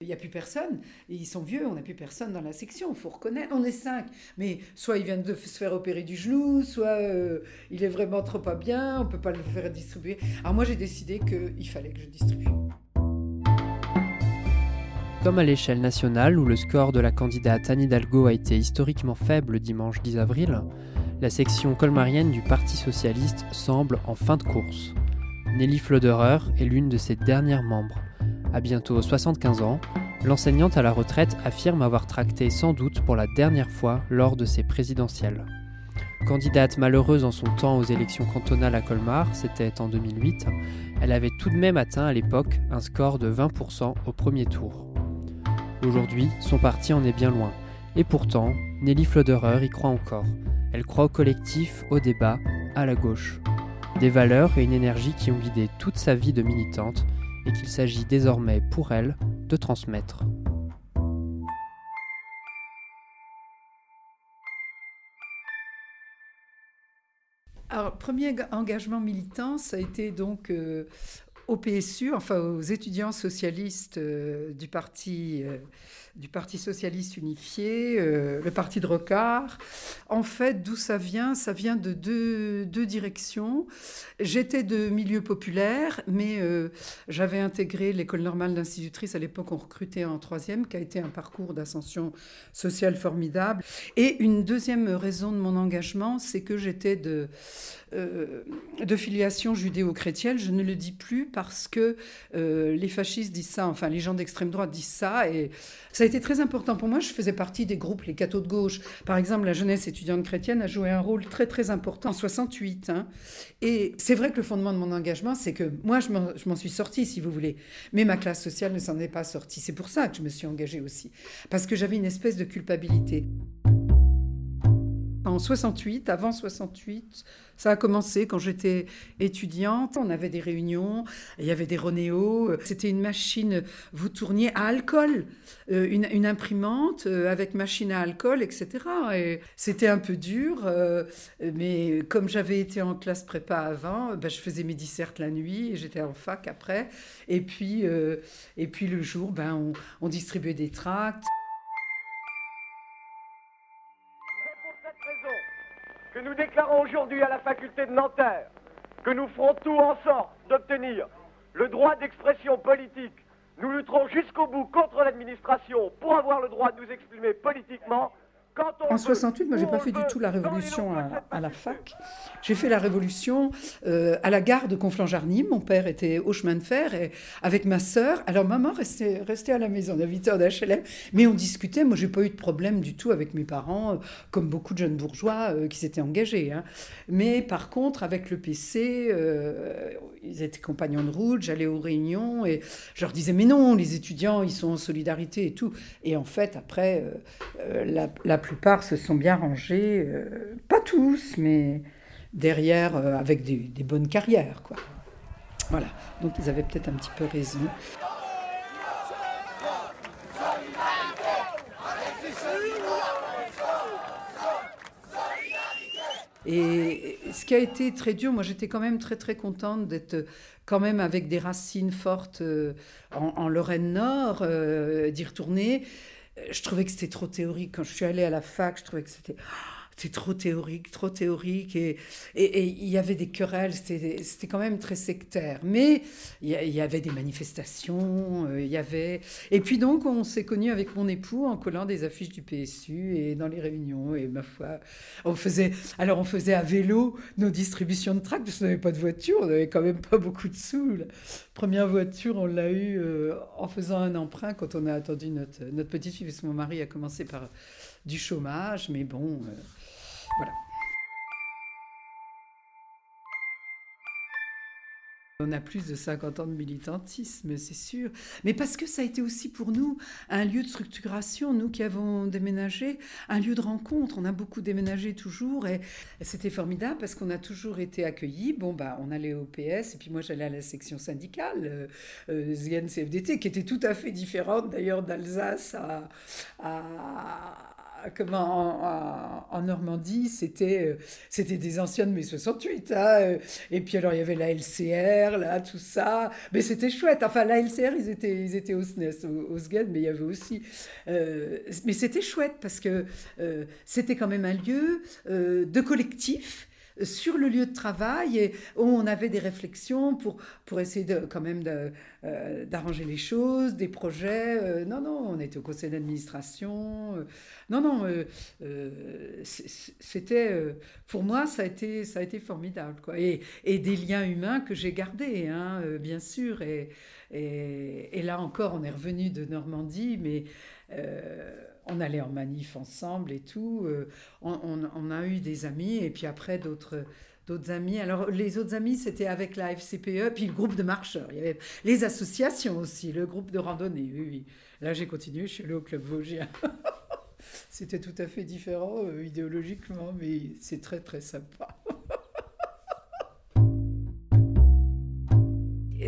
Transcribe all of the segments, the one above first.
Il n'y a plus personne. Ils sont vieux, on n'a plus personne dans la section. Il faut reconnaître. On est cinq. Mais soit il vient de se faire opérer du genou, soit euh, il est vraiment trop pas bien, on ne peut pas le faire distribuer. Alors moi, j'ai décidé qu'il fallait que je distribue. Comme à l'échelle nationale où le score de la candidate Anne Hidalgo a été historiquement faible dimanche 10 avril, la section colmarienne du Parti socialiste semble en fin de course. Nelly Floderer est l'une de ses dernières membres. À bientôt 75 ans, l'enseignante à la retraite affirme avoir tracté sans doute pour la dernière fois lors de ses présidentielles. Candidate malheureuse en son temps aux élections cantonales à Colmar, c'était en 2008, elle avait tout de même atteint à l'époque un score de 20% au premier tour. Aujourd'hui, son parti en est bien loin. Et pourtant, Nelly Floderer y croit encore. Elle croit au collectif, au débat, à la gauche. Des valeurs et une énergie qui ont guidé toute sa vie de militante et qu'il s'agit désormais pour elle de transmettre. Alors, premier engagement militant, ça a été donc euh, au PSU, enfin aux étudiants socialistes euh, du parti euh, du Parti socialiste unifié, euh, le parti de Rocard. En fait, d'où ça vient Ça vient de deux, deux directions. J'étais de milieu populaire, mais euh, j'avais intégré l'école normale d'institutrice. À l'époque, on recrutait en troisième, qui a été un parcours d'ascension sociale formidable. Et une deuxième raison de mon engagement, c'est que j'étais de, euh, de filiation judéo-chrétienne. Je ne le dis plus parce que les fascistes disent ça, enfin les gens d'extrême droite disent ça, et ça a été très important pour moi. Je faisais partie des groupes, les cathos de gauche. Par exemple, la jeunesse étudiante chrétienne a joué un rôle très très important en 68. Hein. Et c'est vrai que le fondement de mon engagement, c'est que moi, je m'en suis sortie, si vous voulez. Mais ma classe sociale ne s'en est pas sortie. C'est pour ça que je me suis engagée aussi. Parce que j'avais une espèce de culpabilité. En 68, avant 68, ça a commencé quand j'étais étudiante. On avait des réunions, il y avait des Ronéo. C'était une machine, vous tourniez à alcool, euh, une, imprimante euh, avec machine à alcool, etc. Et c'était un peu dur, euh, mais comme j'avais été en classe prépa avant, ben, je faisais mes dissertes la nuit et j'étais en fac après. Et puis, et puis le jour, ben, on distribuait des tracts. Que nous déclarons aujourd'hui à la faculté de Nanterre que nous ferons tout en sorte d'obtenir le droit d'expression politique. Nous lutterons jusqu'au bout contre l'administration pour avoir le droit de nous exprimer politiquement en 68, moi, j'ai pas fait du tout la révolution à, la fac. J'ai fait la révolution euh, à la gare de Conflans-Jarny. Mon père était au chemin de fer et avec ma sœur. Alors, maman restait, restait à la maison, on habitait en HLM, mais on discutait. Moi, j'ai pas eu de problème du tout avec mes parents, euh, comme beaucoup de jeunes bourgeois euh, qui s'étaient engagés. Hein. Mais par contre, avec le PC, ils étaient compagnons de route, j'allais aux réunions et je leur disais, mais non, les étudiants, ils sont en solidarité et tout. Et en fait, après, la, la plupart se sont bien rangés, euh, pas tous, mais derrière, euh, avec des, bonnes carrières. Quoi. Voilà, donc ils avaient peut-être un petit peu raison. Et ce qui a été très dur, moi j'étais quand même très très contente d'être quand même avec des racines fortes euh, en, Lorraine Nord, d'y retourner je trouvais que c'était trop théorique. Quand je suis allée à la fac, je trouvais que c'était c'était trop théorique, trop théorique. Et il y avait des querelles, c'était quand même très sectaire. Mais il y, avait des manifestations, euh, il y avait... Et puis donc, on s'est connus avec mon époux en collant des affiches du PSU et dans les réunions. Et ma foi, on faisait... Alors, on faisait à vélo nos distributions de tracts, parce qu'on n'avait pas de voiture, on n'avait quand même pas beaucoup de sous. Première voiture, on l'a eue euh, en faisant un emprunt quand on a attendu notre, notre petite fille, parce que mon mari a commencé par du chômage, mais bon... Euh, voilà. On a plus de 50 ans de militantisme, c'est sûr. Mais parce que ça a été aussi pour nous un lieu de structuration, nous qui avons déménagé, un lieu de rencontre. On a beaucoup déménagé toujours et c'était formidable parce qu'on a toujours été accueillis. Bon, bah, on allait au PS et puis moi j'allais à la section syndicale, euh, euh CFDT, qui était tout à fait différente d'ailleurs d'Alsace à comment en, Normandie, c'était euh, c'était des anciennes mai 68. Hein, euh, et puis alors il y avait la LCR, là, tout ça. Mais c'était chouette. Enfin, la LCR, ils étaient, ils étaient au SNES, au, au SGED, mais il y avait aussi. Euh, mais c'était chouette parce que c'était quand même un lieu de collectif sur le lieu de travail et on avait des réflexions pour, pour essayer de, quand même euh, d'arranger les choses, des projets. Euh, non, non, on était au conseil d'administration. Euh, non, non, c'était, pour moi, ça a été, ça a été formidable. Quoi. Et, des liens humains que j'ai gardés, hein, bien sûr. Et, là encore, on est revenu de Normandie, mais on allait en manif ensemble et tout. Euh, on, a eu des amis et puis après d'autres d'autres amis. Alors les autres amis, c'était avec la FCPE, puis le groupe de marcheurs. Il y avait les associations aussi, le groupe de randonnée. Oui, oui. Là, j'ai continué, je suis allée au club Vosgien. c'était tout à fait différent euh, idéologiquement, mais c'est très très sympa.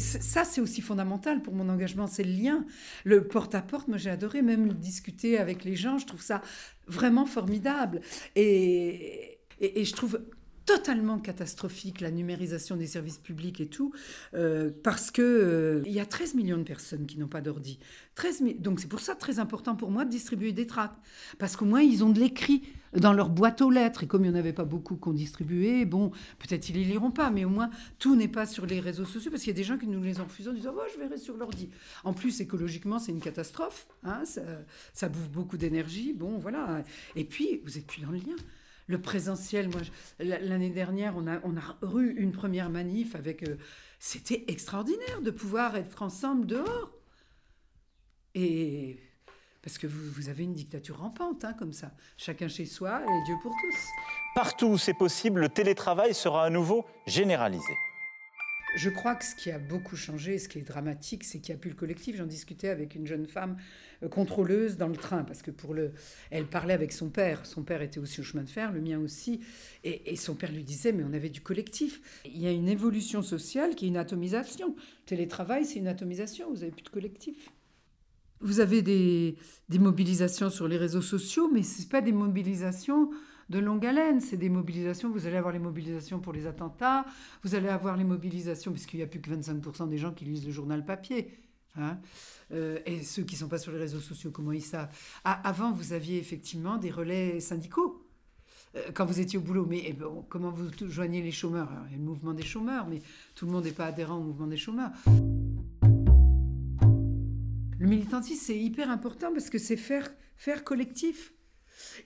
Ça, c'est aussi fondamental pour mon engagement, c'est le lien, le porte-à-porte. moi, j'ai adoré même discuter avec les gens. Je trouve ça vraiment formidable. Et, et, je trouve totalement catastrophique la numérisation des services publics et tout, euh, parce que euh, il y a 13 millions de personnes qui n'ont pas d'ordi. 13 donc c'est pour ça très important pour moi de distribuer des tracts, parce qu'au moins ils ont de l'écrit dans leur boîte aux lettres. Et comme il n'y en avait pas beaucoup qu'on distribuait, bon, peut-être ils les liront pas, mais au moins tout n'est pas sur les réseaux sociaux, parce qu'il y a des gens qui nous les ont refusés en disant oh, je verrai sur l'ordi. En plus, écologiquement, c'est une catastrophe, hein, ça, ça bouffe beaucoup d'énergie, bon, voilà. Et puis, vous êtes plus dans le lien le présentiel. Moi, l'année dernière, on a, eu une première manif avec. Euh, c'était extraordinaire de pouvoir être ensemble dehors. Et parce que vous, vous avez une dictature rampante, hein, comme ça. Chacun chez soi et Dieu pour tous. Partout où c'est possible, le télétravail sera à nouveau généralisé. Je crois que ce qui a beaucoup changé, ce qui est dramatique, c'est qu'il n'y a plus le collectif. J'en discutais avec une jeune femme euh, contrôleuse dans le train, parce que pour le, elle parlait avec son père. Son père était aussi au chemin de fer, le mien aussi, et, son père lui disait mais on avait du collectif. Il y a une évolution sociale qui est une atomisation. télétravail, c'est une atomisation. Vous n'avez plus de collectif. Vous avez des, mobilisations sur les réseaux sociaux, mais ce pas des mobilisations de longue haleine. C'est des mobilisations. Vous allez avoir les mobilisations pour les attentats. Vous allez avoir les mobilisations, puisqu'il n'y a plus que 25% des gens qui lisent le journal papier. Hein. Euh, et ceux qui ne sont pas sur les réseaux sociaux, comment ils savent? Ah, Avant, vous aviez effectivement des relais syndicaux euh, quand vous étiez au boulot. Mais eh ben, comment vous joignez les chômeurs? Il y a le mouvement des chômeurs, mais tout le monde n'est pas adhérent au mouvement des chômeurs. Le militantisme, c'est hyper important parce que c'est faire, faire collectif.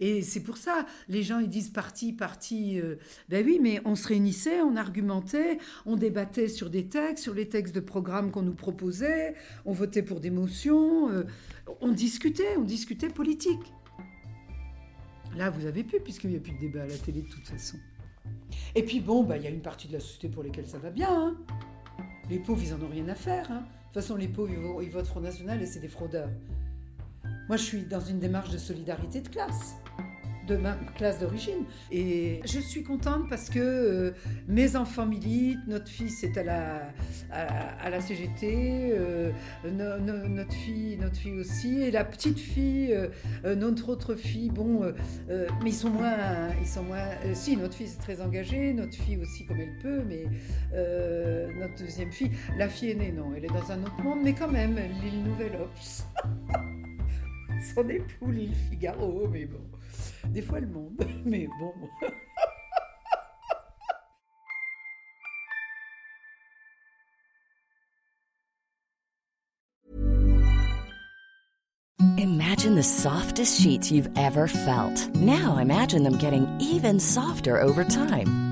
Et c'est pour ça, les gens ils disent parti, parti. Euh, ben oui, mais on se réunissait, on argumentait, on débattait sur des textes, sur les textes de programmes qu'on nous proposait, on votait pour des motions, euh, on discutait, on discutait politique. Là, vous avez pu, puisqu'il n'y a plus de débat à la télé de toute façon. Et puis bon, bah, il y a une partie de la société pour laquelle ça va bien. Hein. Les pauvres, ils n'en ont rien à faire. Hein. De toute façon, les pauvres, ils votent Front National et c'est des fraudeurs. Moi, je suis dans une démarche de solidarité de classe de ma classe d'origine. Et je suis contente parce que euh, mes enfants militent, notre fils est à la, à, la CGT, euh, notre, fille, notre fille aussi, et la petite fille, euh, notre autre fille, bon, mais ils sont moins, ils sont moins, si, notre fille est très engagée, notre fille aussi comme elle peut, mais notre deuxième fille, la fille aînée, non, elle est dans un autre monde, mais quand même, l'île Nouvelle Ops. Son époux, Figaro, mais bon. Des fois le monde, mais bon. Imagine the softest sheets you've ever felt. Now imagine them getting even softer over time.